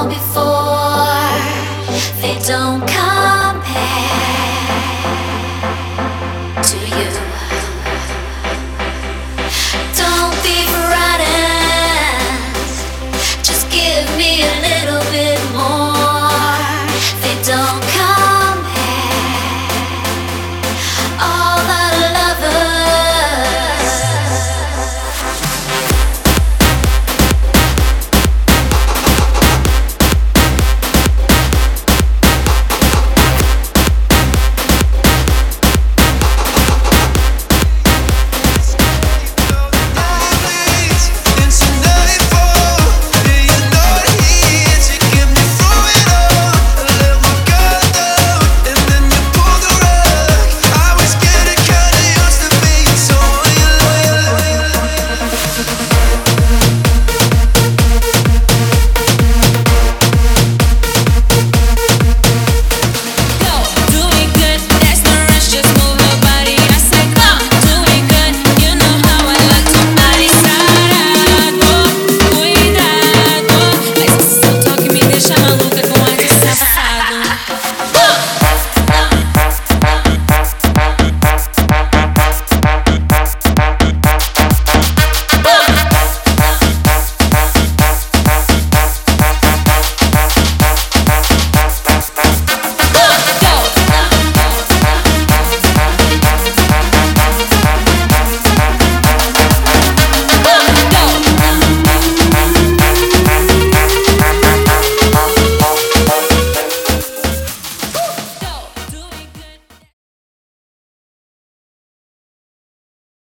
now before.